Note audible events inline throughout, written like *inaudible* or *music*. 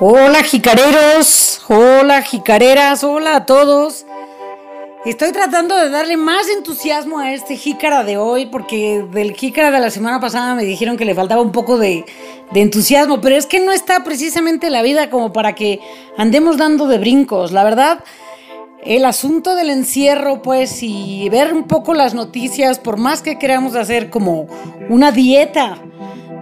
Hola jicareros, hola jicareras, hola a todos. Estoy tratando de darle más entusiasmo a este jícara de hoy porque del jícara de la semana pasada me dijeron que le faltaba un poco de, de, entusiasmo, pero es que no está precisamente la vida como para que andemos dando de brincos. La verdad, el asunto del encierro, pues, y ver un poco las noticias, por más que queramos hacer como una dieta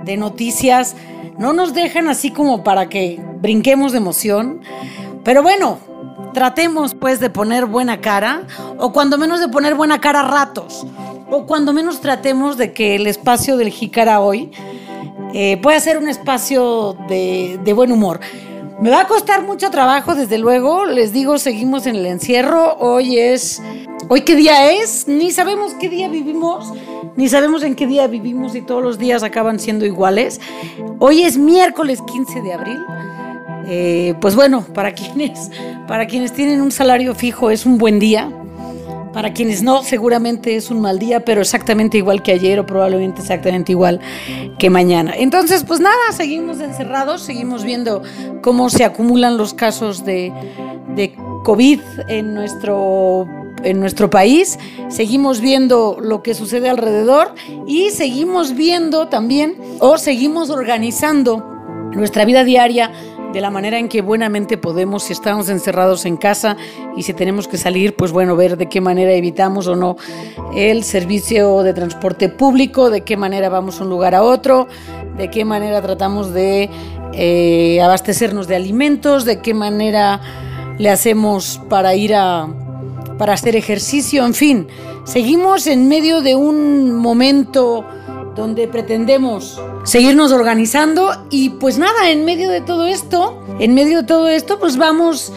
de noticias, no nos dejan así como para que brinquemos de emoción. Pero bueno, tratemos pues de poner buena cara, o cuando menos de poner buena cara a ratos, o cuando menos tratemos de que el espacio del Jícara hoy eh, pueda ser un espacio de buen humor. Me va a costar mucho trabajo, desde luego. Les digo, seguimos en el encierro. Hoy es. ¿Hoy qué día es? Ni sabemos qué día vivimos, ni sabemos en qué día vivimos y todos los días acaban siendo iguales. Hoy es miércoles 15 de abril. Eh, pues bueno, para *laughs* quienes, para quienes tienen un salario fijo es un buen día. Para quienes no, seguramente es un mal día, pero exactamente igual que ayer o probablemente exactamente igual que mañana. Entonces, pues nada, seguimos encerrados, seguimos viendo cómo se acumulan los casos de, de COVID en nuestro en nuestro país, seguimos viendo lo que sucede alrededor y seguimos viendo también o seguimos organizando nuestra vida diaria de la manera en que buenamente podemos, si estamos encerrados en casa y si tenemos que salir, pues bueno, ver de qué manera evitamos o no el servicio de transporte público, de qué manera vamos de un lugar a otro, de qué manera tratamos de eh, abastecernos de alimentos, de qué manera le hacemos para ir a para hacer ejercicio, en fin, seguimos en medio de un momento donde pretendemos seguirnos organizando y pues nada, en medio de todo esto, en medio de todo esto, pues vamos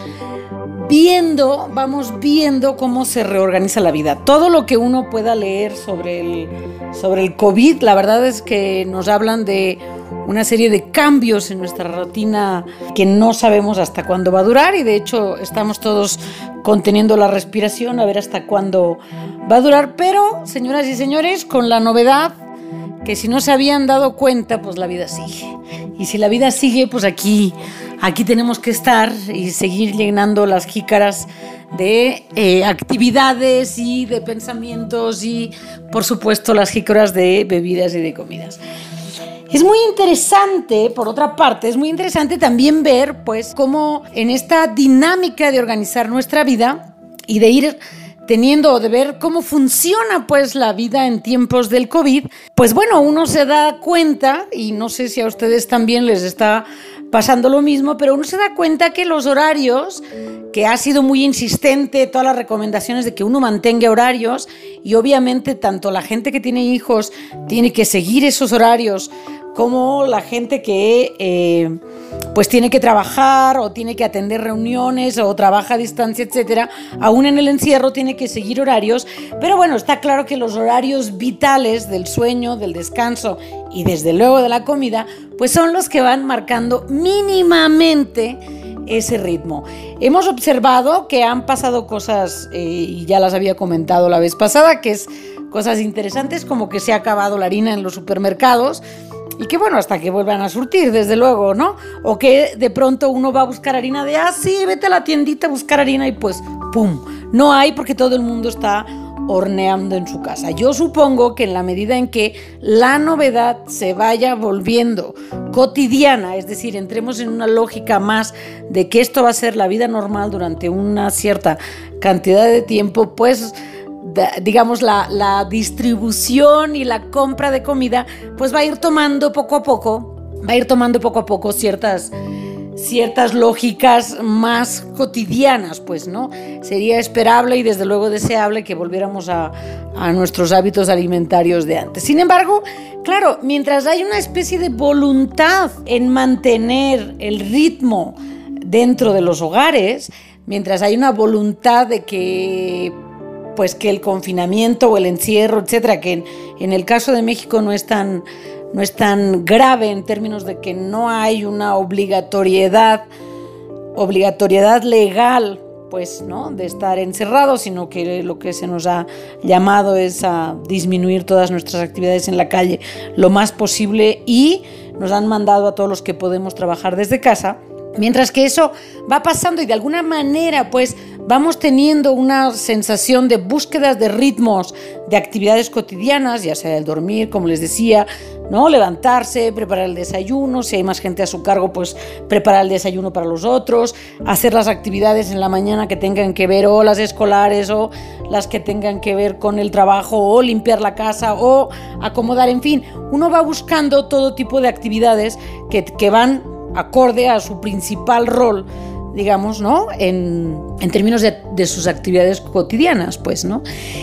viendo, vamos viendo cómo se reorganiza la vida. Todo lo que uno pueda leer sobre el, sobre el COVID, la verdad es que nos hablan de una serie de cambios en nuestra rutina que no sabemos hasta cuándo va a durar y de hecho estamos todos conteniendo la respiración a ver hasta cuándo va a durar, pero señoras y señores, con la novedad que si no se habían dado cuenta, pues la vida sigue. Y si la vida sigue, pues aquí, aquí tenemos que estar y seguir llenando las jícaras de eh, actividades y de pensamientos y, por supuesto, las jícaras de bebidas y de comidas. Es muy interesante, por otra parte, es muy interesante también ver, pues, cómo en esta dinámica de organizar nuestra vida y de ir teniendo de ver cómo funciona pues la vida en tiempos del COVID, pues bueno, uno se da cuenta, y no sé si a ustedes también les está pasando lo mismo, pero uno se da cuenta que los horarios, que ha sido muy insistente todas las recomendaciones de que uno mantenga horarios, y obviamente tanto la gente que tiene hijos tiene que seguir esos horarios, como la gente que eh, pues tiene que trabajar o tiene que atender reuniones o trabaja a distancia, etcétera, aún en el encierro tiene que seguir horarios, pero bueno, está claro que los horarios vitales del sueño, del descanso y desde luego de la comida, pues son los que van marcando mínimamente ese ritmo. Hemos observado que han pasado cosas, eh, y ya las había comentado la vez pasada, que es cosas interesantes como que se ha acabado la harina en los supermercados, y que bueno, hasta que vuelvan a surtir, desde luego, ¿no? O que de pronto uno va a buscar harina de, ah, sí, vete a la tiendita a buscar harina y pues, ¡pum! No hay porque todo el mundo está horneando en su casa. Yo supongo que en la medida en que la novedad se vaya volviendo cotidiana, es decir, entremos en una lógica más de que esto va a ser la vida normal durante una cierta cantidad de tiempo, pues digamos, la, distribución y la compra de comida, pues va a ir tomando poco a poco, va a ir tomando poco a poco ciertas, ciertas lógicas más cotidianas, pues, ¿no? Sería esperable y desde luego deseable que volviéramos a, a nuestros hábitos alimentarios de antes. Sin embargo, claro, mientras hay una especie de voluntad en mantener el ritmo dentro de los hogares, mientras hay una voluntad de que pues que el confinamiento o el encierro, etcétera, que en, el caso de México no es tan no es tan grave en términos de que no hay una obligatoriedad obligatoriedad legal pues no de estar encerrado sino que lo que se nos ha llamado es a disminuir todas nuestras actividades en la calle lo más posible y nos han mandado a todos los que podemos trabajar desde casa Mientras que eso va pasando y de alguna manera pues vamos teniendo una sensación de búsquedas de ritmos, de actividades cotidianas, ya sea el dormir, como les decía, ¿no? Levantarse, preparar el desayuno, si hay más gente a su cargo, pues preparar el desayuno para los otros, hacer las actividades en la mañana que tengan que ver o las escolares o las que tengan que ver con el trabajo o limpiar la casa o acomodar, en fin, uno va buscando todo tipo de actividades que, que van acorde a su principal rol, digamos, ¿no? En, términos de, sus actividades cotidianas, pues, ¿no?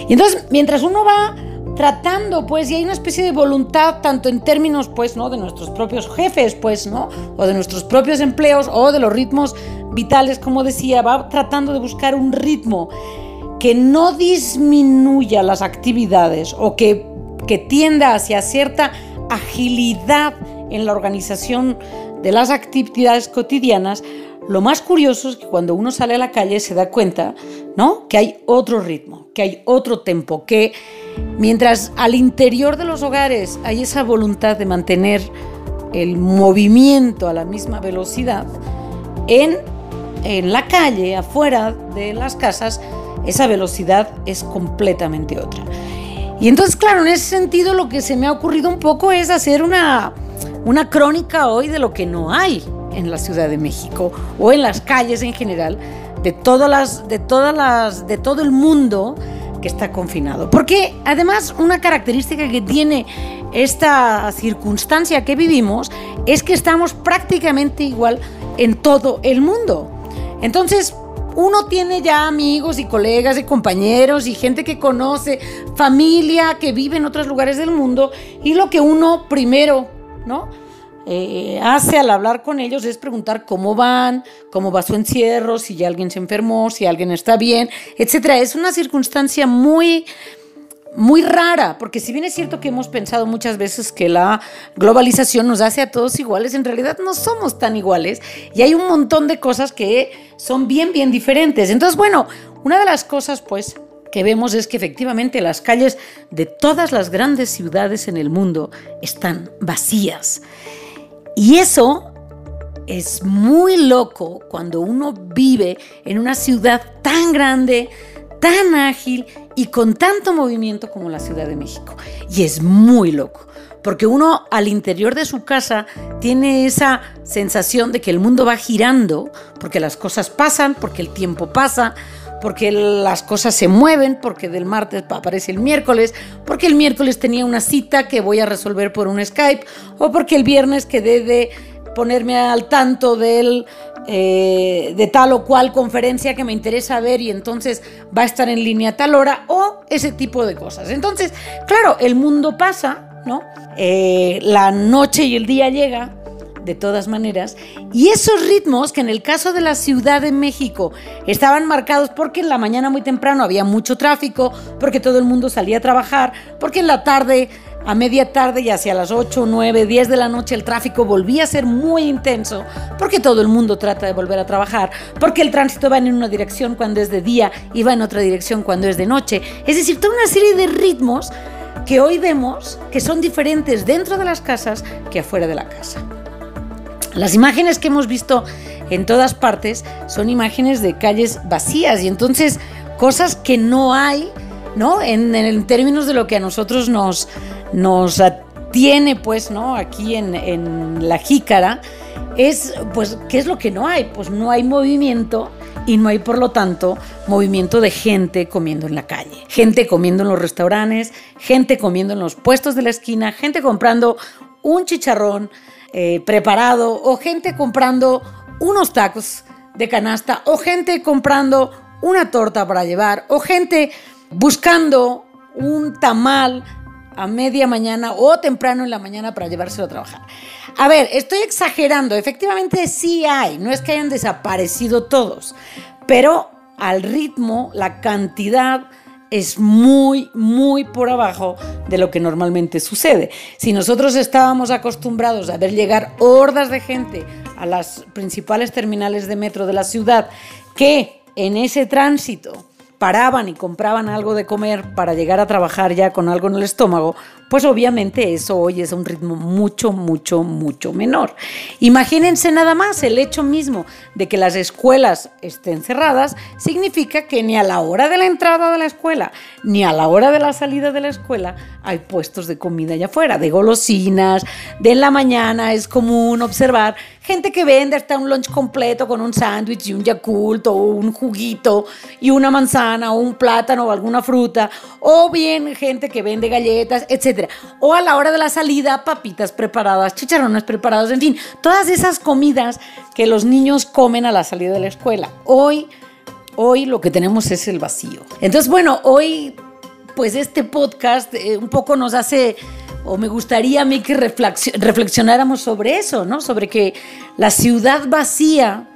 Y entonces, mientras uno va tratando, pues, y hay una especie de voluntad, tanto en términos, pues, ¿no? De nuestros propios jefes, pues, ¿no? O de nuestros propios empleos, o de los ritmos vitales, como decía, va tratando de buscar un ritmo que no disminuya las actividades o que, que tienda hacia cierta agilidad en la organización de las actividades cotidianas, lo más curioso es que cuando uno sale a la calle se da cuenta, ¿no? Que hay otro ritmo, que hay otro tempo, que mientras al interior de los hogares hay esa voluntad de mantener el movimiento a la misma velocidad, en, en la calle, afuera de las casas, esa velocidad es completamente otra. Y entonces, claro, en ese sentido lo que se me ha ocurrido un poco es hacer una una crónica hoy de lo que no hay en la Ciudad de México o en las calles en general de todas las de todas las de todo el mundo que está confinado. Porque además una característica que tiene esta circunstancia que vivimos es que estamos prácticamente igual en todo el mundo. Entonces, uno tiene ya amigos y colegas y compañeros y gente que conoce, familia que vive en otros lugares del mundo y lo que uno primero ¿no? Eh, hace al hablar con ellos es preguntar cómo van, cómo va su encierro, si ya alguien se enfermó, si alguien está bien, etcétera. Es una circunstancia muy muy rara, porque si bien es cierto que hemos pensado muchas veces que la globalización nos hace a todos iguales, en realidad no somos tan iguales y hay un montón de cosas que son bien, bien diferentes. Entonces, bueno, una de las cosas, pues, que vemos es que efectivamente las calles de todas las grandes ciudades en el mundo están vacías. Y eso es muy loco cuando uno vive en una ciudad tan grande, tan ágil y con tanto movimiento como la Ciudad de México. Y es muy loco, porque uno al interior de su casa tiene esa sensación de que el mundo va girando, porque las cosas pasan, porque el tiempo pasa, porque las cosas se mueven, porque del martes aparece el miércoles, porque el miércoles tenía una cita que voy a resolver por un Skype, o porque el viernes quedé de ponerme al tanto del, eh, de tal o cual conferencia que me interesa ver y entonces va a estar en línea a tal hora, o ese tipo de cosas. Entonces, claro, el mundo pasa, ¿no? Eh, la noche y el día llega, de todas maneras. Y esos ritmos que en el caso de la Ciudad de México estaban marcados porque en la mañana muy temprano había mucho tráfico, porque todo el mundo salía a trabajar, porque en la tarde, a media tarde y hacia las 8, 9, 10 de la noche el tráfico volvía a ser muy intenso, porque todo el mundo trata de volver a trabajar, porque el tránsito va en una dirección cuando es de día y va en otra dirección cuando es de noche. Es decir, toda una serie de ritmos que hoy vemos que son diferentes dentro de las casas que afuera de la casa. Las imágenes que hemos visto en todas partes son imágenes de calles vacías y entonces cosas que no hay, ¿no? En, términos de lo que a nosotros nos, nos atiene, pues, ¿no? Aquí en, la jícara, es, pues, ¿qué es lo que no hay? Pues no hay movimiento y no hay, por lo tanto, movimiento de gente comiendo en la calle. Gente comiendo en los restaurantes, gente comiendo en los puestos de la esquina, gente comprando un chicharrón, eh, preparado, o gente comprando unos tacos de canasta, o gente comprando una torta para llevar, o gente buscando un tamal a media mañana o temprano en la mañana para llevárselo a trabajar. A ver, estoy exagerando, efectivamente sí hay, no es que hayan desaparecido todos, pero al ritmo, la cantidad es muy, muy por abajo de lo que normalmente sucede. Si nosotros estábamos acostumbrados a ver llegar hordas de gente a las principales terminales de metro de la ciudad, que en ese tránsito paraban y compraban algo de comer para llegar a trabajar ya con algo en el estómago, pues obviamente eso hoy es un ritmo mucho, mucho, mucho menor. Imagínense nada más, el hecho mismo de que las escuelas estén cerradas significa que ni a la hora de la entrada de la escuela ni a la hora de la salida de la escuela hay puestos de comida allá afuera, de golosinas, de en la mañana es común observar gente que vende hasta un lunch completo con un sándwich y un yakult o un juguito y una manzana o un plátano o alguna fruta, o bien gente que vende galletas, etc o a la hora de la salida, papitas preparadas, chicharrones preparados, en fin, todas esas comidas que los niños comen a la salida de la escuela. Hoy, hoy lo que tenemos es el vacío. Entonces, bueno, hoy, pues este podcast eh, un poco nos hace o me gustaría a mí que reflexionáramos sobre eso, ¿no? Sobre que la ciudad vacía,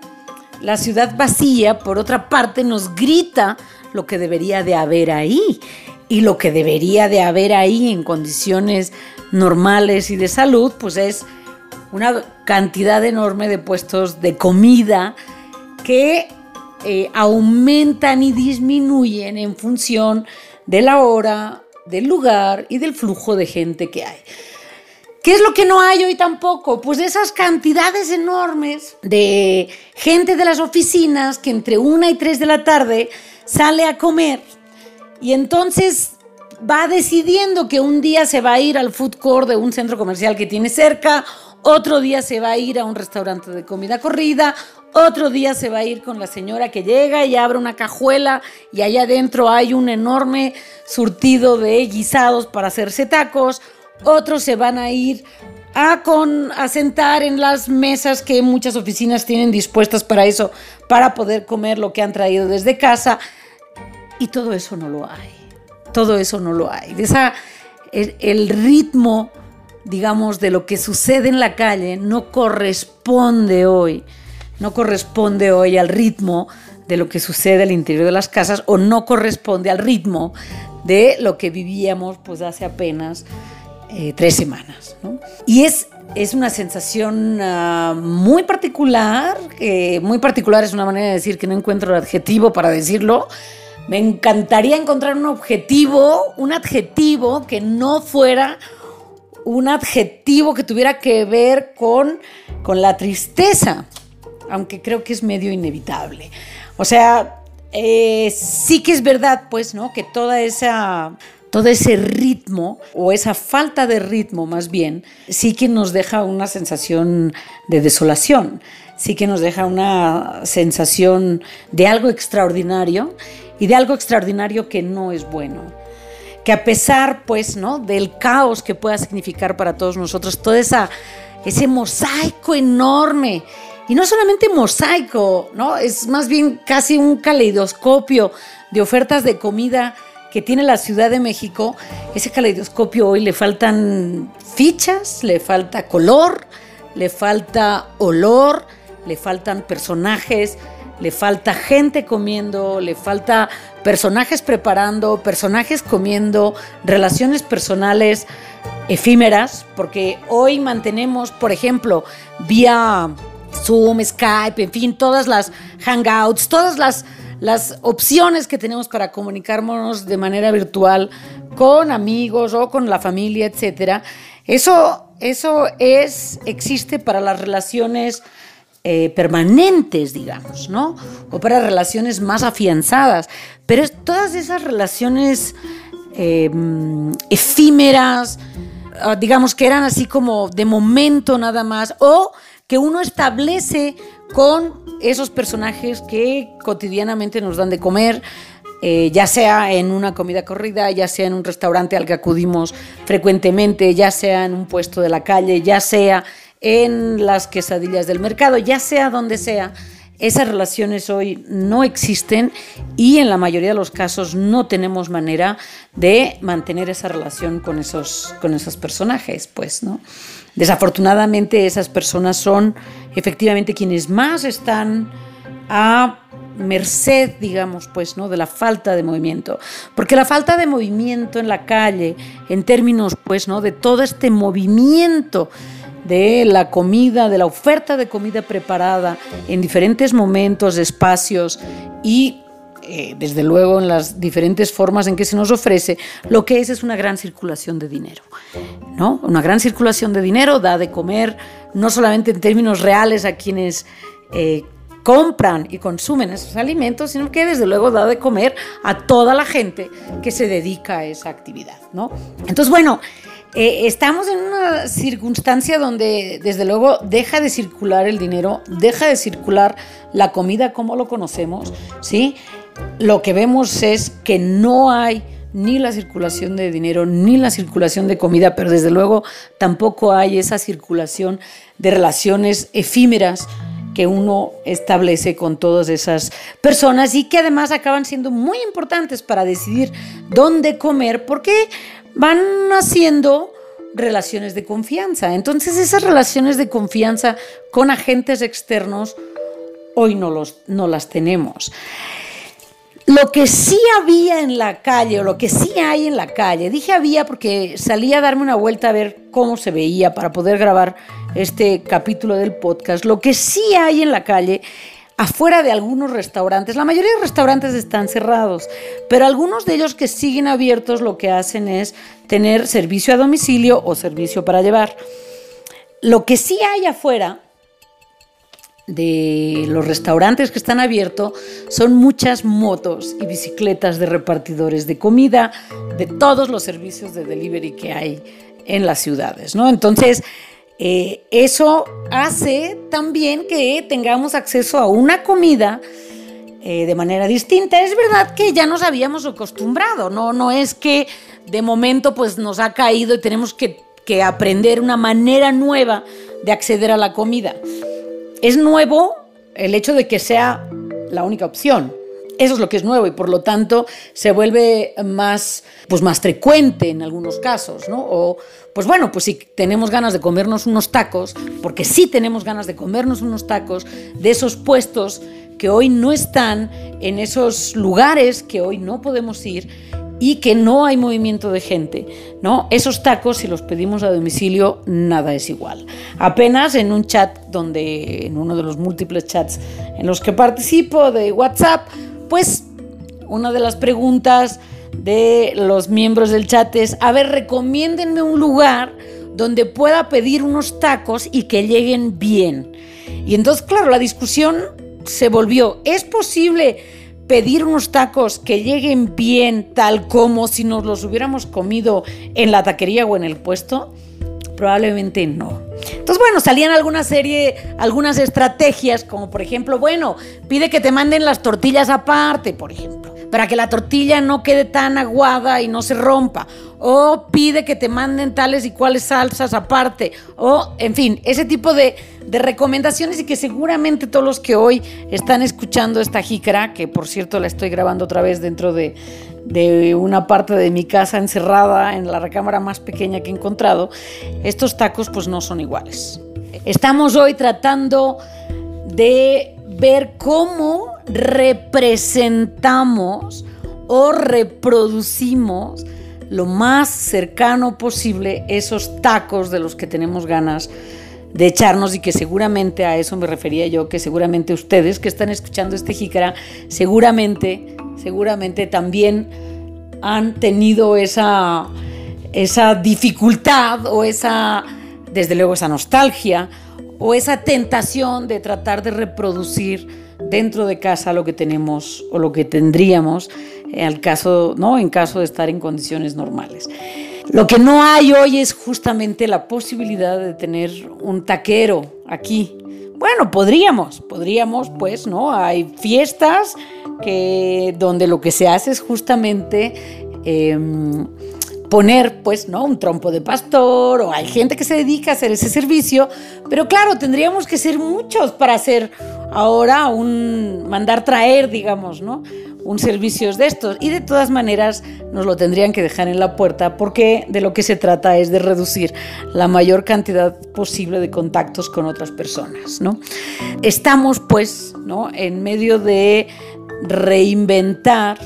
la ciudad vacía, por otra parte, nos grita lo que debería de haber ahí y lo que debería de haber ahí en condiciones normales y de salud, pues es una cantidad enorme de puestos de comida que eh, aumentan y disminuyen en función de la hora, del lugar y del flujo de gente que hay. ¿Qué es lo que no hay hoy tampoco? Pues esas cantidades enormes de gente de las oficinas que entre una y tres de la tarde sale a comer y entonces va decidiendo que un día se va a ir al food court de un centro comercial que tiene cerca, otro día se va a ir a un restaurante de comida corrida, otro día se va a ir con la señora que llega y abre una cajuela y allá adentro hay un enorme surtido de guisados para hacerse tacos, otros se van a ir a, sentar en las mesas que muchas oficinas tienen dispuestas para eso, para poder comer lo que han traído desde casa. Y todo eso no lo hay. Todo eso no lo hay. Esa, el, ritmo, digamos, de lo que sucede en la calle no corresponde hoy. No corresponde hoy al ritmo de lo que sucede al interior de las casas o no corresponde al ritmo de lo que vivíamos pues hace apenas eh, tres semanas. Y es, es una sensación ah, muy particular, muy particular es una manera de decir que no encuentro el adjetivo para decirlo, me encantaría encontrar un objetivo, un adjetivo que no fuera un adjetivo que tuviera que ver con, con la tristeza, aunque creo que es medio inevitable. O sea, eh, sí que es verdad, pues, ¿no? Que toda esa, todo ese ritmo, o esa falta de ritmo más bien, sí que nos deja una sensación de desolación, sí que nos deja una sensación de algo extraordinario y de algo extraordinario que no es bueno. Que a pesar, pues, ¿no? Del caos que pueda significar para todos nosotros, todo esa, ese mosaico enorme, y no solamente mosaico, ¿no? Es más bien casi un caleidoscopio de ofertas de comida que tiene la Ciudad de México. Ese caleidoscopio hoy le faltan fichas, le falta color, le falta olor, le faltan personajes, le falta gente comiendo, le falta personajes preparando, personajes comiendo, relaciones personales efímeras, porque hoy mantenemos, por ejemplo, vía Zoom, Skype, en fin, todas las hangouts, todas las, las opciones que tenemos para comunicarnos de manera virtual con amigos o con la familia, etcétera. Eso, eso es, existe para las relaciones eh, permanentes, digamos, ¿no? O para relaciones más afianzadas. Pero todas esas relaciones em, efímeras, ah, digamos que eran así como de momento nada más, o que uno establece con esos personajes que cotidianamente nos dan de comer, eh, ya sea en una comida corrida, ya sea en un restaurante al que acudimos frecuentemente, ya sea en un puesto de la calle, ya sea en las quesadillas del mercado, ya sea donde sea. Esas relaciones hoy no existen y en la mayoría de los casos no tenemos manera de mantener esa relación con esos, con esos personajes, pues, ¿no? Desafortunadamente esas personas son efectivamente quienes más están a merced, digamos, pues, ¿no? De la falta de movimiento. Porque la falta de movimiento en la calle, en términos, pues, ¿no? De todo este movimiento de la comida, de la oferta de comida preparada en diferentes momentos, espacios y eh, desde luego en las diferentes formas en que se nos ofrece, lo que es es una gran circulación de dinero. ¿no? Una gran circulación de dinero da de comer no solamente en términos reales a quienes eh, compran y consumen esos alimentos, sino que desde luego da de comer a toda la gente que se dedica a esa actividad. ¿no? Entonces, bueno, eh, estamos en una circunstancia donde desde luego deja de circular el dinero, deja de circular la comida como lo conocemos, ¿sí? Lo que vemos es que no hay ni la circulación de dinero, ni la circulación de comida, pero desde luego tampoco hay esa circulación de relaciones efímeras que uno establece con todas esas personas y que además acaban siendo muy importantes para decidir dónde comer, porque van haciendo relaciones de confianza. Entonces esas relaciones de confianza con agentes externos hoy no, los, no las tenemos. Lo que sí había en la calle, o lo que sí hay en la calle, dije había porque salí a darme una vuelta a ver cómo se veía para poder grabar este capítulo del podcast. Lo que sí hay en la calle afuera de algunos restaurantes. La mayoría de restaurantes están cerrados, pero algunos de ellos que siguen abiertos lo que hacen es tener servicio a domicilio o servicio para llevar. Lo que sí hay afuera de los restaurantes que están abiertos son muchas motos y bicicletas de repartidores de comida, de todos los servicios de delivery que hay en las ciudades, ¿no? Entonces, eh, eso hace también que tengamos acceso a una comida eh, de manera distinta. Es verdad que ya nos habíamos acostumbrado, ¿no? No es que de momento pues nos ha caído y tenemos que, que aprender una manera nueva de acceder a la comida. Es nuevo el hecho de que sea la única opción. Eso es lo que es nuevo y por lo tanto se vuelve más, pues más frecuente en algunos casos, ¿no? O, pues bueno, pues si tenemos ganas de comernos unos tacos, porque sí tenemos ganas de comernos unos tacos de esos puestos que hoy no están, en esos lugares que hoy no podemos ir y que no hay movimiento de gente, ¿no? Esos tacos, si los pedimos a domicilio, nada es igual. Apenas en un chat donde, en uno de los múltiples chats en los que participo de WhatsApp, pues una de las preguntas de los miembros del chat es, a ver, recomiéndenme un lugar donde pueda pedir unos tacos y que lleguen bien. Y entonces, claro, la discusión se volvió, ¿es posible pedir unos tacos que lleguen bien tal como si nos los hubiéramos comido en la taquería o en el puesto? Probablemente no. Entonces, bueno, salían alguna serie, algunas estrategias, como por ejemplo, bueno, pide que te manden las tortillas aparte, por ejemplo, para que la tortilla no quede tan aguada y no se rompa. O pide que te manden tales y cuales salsas aparte. O, en fin, ese tipo de, recomendaciones y que seguramente todos los que hoy están escuchando esta jícara, que por cierto la estoy grabando otra vez dentro de, de una parte de mi casa encerrada en la recámara más pequeña que he encontrado, estos tacos pues no son iguales. Estamos hoy tratando de ver cómo representamos o reproducimos lo más cercano posible esos tacos de los que tenemos ganas de echarnos y que seguramente a eso me refería yo, que seguramente ustedes que están escuchando este jícara, seguramente, seguramente también han tenido esa, esa dificultad o esa, desde luego, esa nostalgia o esa tentación de tratar de reproducir dentro de casa lo que tenemos o lo que tendríamos en caso, ¿no? en caso de estar en condiciones normales. Lo que no hay hoy es justamente la posibilidad de tener un taquero aquí. Bueno, podríamos, podríamos, pues, ¿no? Hay fiestas que, donde lo que se hace es justamente em, poner, pues, ¿no? Un trompo de pastor, o hay gente que se dedica a hacer ese servicio, pero claro, tendríamos que ser muchos para hacer ahora un mandar traer, digamos, ¿no? un servicio de estos. Y de todas maneras nos lo tendrían que dejar en la puerta porque de lo que se trata es de reducir la mayor cantidad posible de contactos con otras personas. ¿no? Estamos pues ¿no? en medio de reinventar,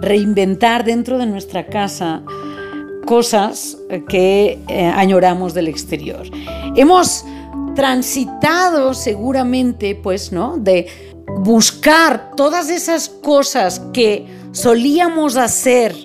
reinventar dentro de nuestra casa cosas que eh, añoramos del exterior. Hemos transitado seguramente pues, ¿no? de buscar todas esas cosas que solíamos hacer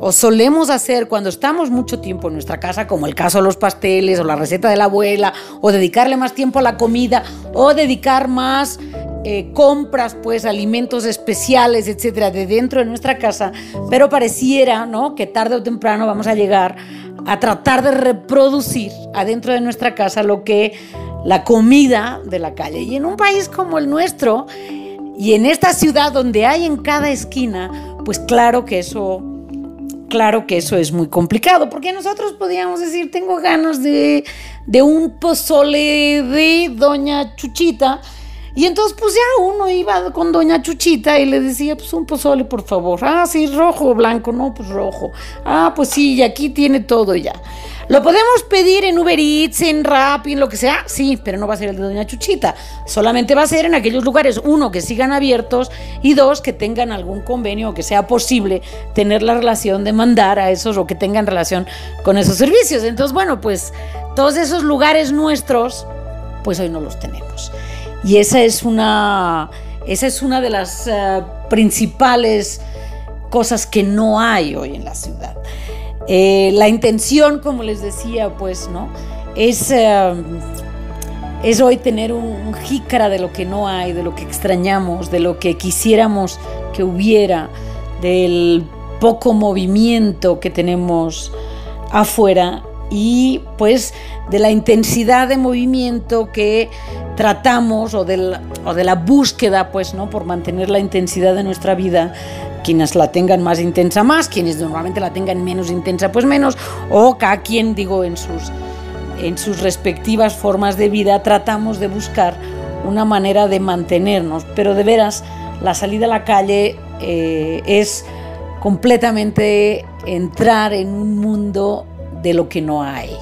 o solemos hacer cuando estamos mucho tiempo en nuestra casa, como el caso de los pasteles o la receta de la abuela, o dedicarle más tiempo a la comida, o dedicar más eh, compras, pues alimentos especiales, etcétera, de dentro de nuestra casa, pero pareciera, ¿no? Que tarde o temprano vamos a llegar a tratar de reproducir adentro de nuestra casa lo que la comida de la calle. Y en un país como el nuestro, y en esta ciudad donde hay en cada esquina, pues claro que eso claro que eso es muy complicado, porque nosotros podíamos decir, tengo ganas de, de un pozole de doña Chuchita, y entonces pues ya uno iba con doña Chuchita y le decía, pues un pozole por favor, ah, sí, rojo o blanco, no, pues rojo, ah, pues sí, y aquí tiene todo ya. ¿Lo podemos pedir en Uber Eats, en Rappi, en lo que sea? Sí, pero no va a ser el de Doña Chuchita. Solamente va a ser en aquellos lugares, uno, que sigan abiertos y dos, que tengan algún convenio o que sea posible tener la relación de mandar a esos o que tengan relación con esos servicios. Entonces, bueno, pues todos esos lugares nuestros, pues hoy no los tenemos. Y esa es una, esa es una de las eh, principales cosas que no hay hoy en la ciudad. Eh, la intención, como les decía, pues, ¿no? Es, eh, es hoy tener un, jícara de lo que no hay, de lo que extrañamos, de lo que quisiéramos que hubiera, del poco movimiento que tenemos afuera y pues de la intensidad de movimiento que tratamos o de la, búsqueda pues no por mantener la intensidad de nuestra vida quienes la tengan más intensa más, quienes normalmente la tengan menos intensa pues menos, o cada quien, digo, en sus, en sus respectivas formas de vida tratamos de buscar una manera de mantenernos, pero de veras la salida a la calle eh, es completamente entrar en un mundo de lo que no hay.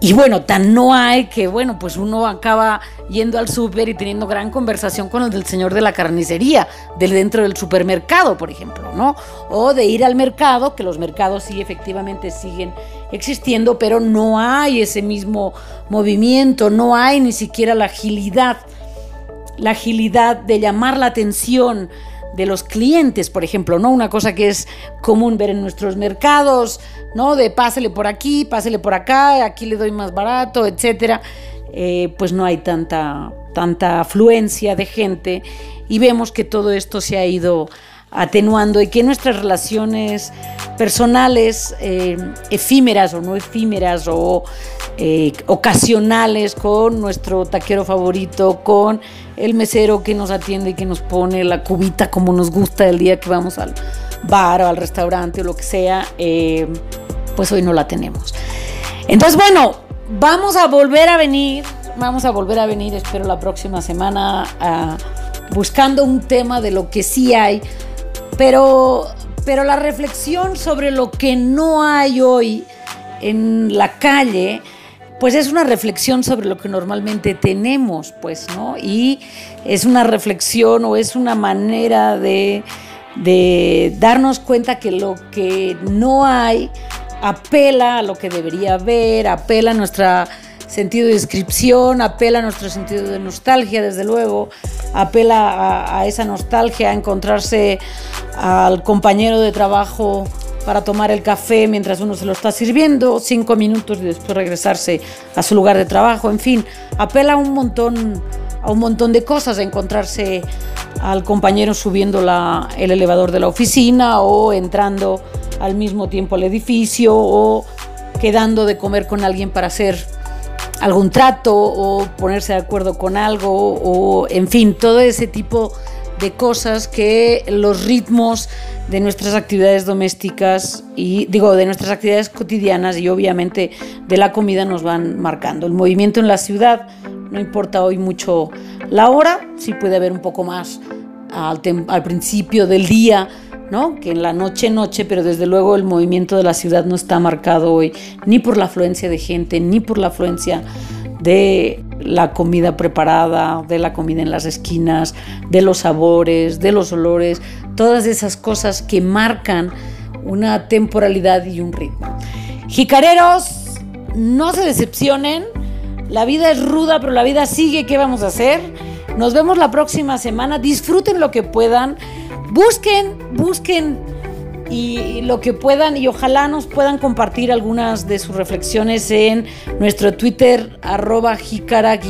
Y bueno, tan no hay que, bueno, pues uno acaba yendo al súper y teniendo gran conversación con el del señor de la carnicería, del dentro del supermercado, por ejemplo, ¿no? O de ir al mercado, que los mercados sí efectivamente siguen existiendo, pero no hay ese mismo movimiento, no hay ni siquiera la agilidad, la agilidad de llamar la atención, de los clientes, por ejemplo, ¿no? Una cosa que es común ver en nuestros mercados, ¿no? De pásele por aquí, pásele por acá, aquí le doy más barato, etcétera. Eh, pues no hay tanta, tanta afluencia de gente y vemos que todo esto se ha ido atenuando y que nuestras relaciones personales, eh, efímeras o no efímeras o eh, ocasionales con nuestro taquero favorito, con el mesero que nos atiende y que nos pone la cubita como nos gusta el día que vamos al bar o al restaurante o lo que sea, eh, pues hoy no la tenemos. Entonces, bueno, vamos a volver a venir, vamos a volver a venir, espero la próxima semana, buscando un tema de lo que sí hay, pero, pero la reflexión sobre lo que no hay hoy en la calle, pues es una reflexión sobre lo que normalmente tenemos, pues, ¿no? Y es una reflexión o es una manera de, darnos cuenta que lo que no hay apela a lo que debería haber, apela a nuestro sentido de descripción, apela a nuestro sentido de nostalgia, desde luego, apela a, esa nostalgia, a encontrarse al compañero de trabajo para tomar el café mientras uno se lo está sirviendo, cinco minutos y después regresarse a su lugar de trabajo, en fin, apela a un montón, a un montón de cosas, a encontrarse al compañero subiendo la, el elevador de la oficina o entrando al mismo tiempo al edificio o quedando de comer con alguien para hacer algún trato o ponerse de acuerdo con algo o en fin, todo ese tipo de cosas que los ritmos de nuestras actividades domésticas y digo de nuestras actividades cotidianas y obviamente de la comida nos van marcando. El movimiento en la ciudad, no importa hoy mucho la hora, sí puede haber un poco más al, al principio del día, ¿no? que en la noche noche, pero desde luego el movimiento de la ciudad no está marcado hoy ni por la afluencia de gente, ni por la afluencia de la comida preparada, de la comida en las esquinas, de los sabores, de los olores, todas esas cosas que marcan una temporalidad y un ritmo. Jicareros, no se decepcionen, la vida es ruda, pero la vida sigue, ¿qué vamos a hacer? Nos vemos la próxima semana. Disfruten lo que puedan. Busquen, busquen y lo que puedan y ojalá nos puedan compartir algunas de sus reflexiones en nuestro Twitter arroba jícara-ideas.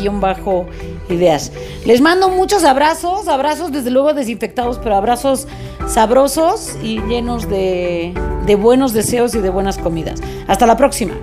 Les mando muchos abrazos, abrazos desde luego desinfectados, pero abrazos sabrosos y llenos de, de buenos deseos y de buenas comidas. Hasta la próxima.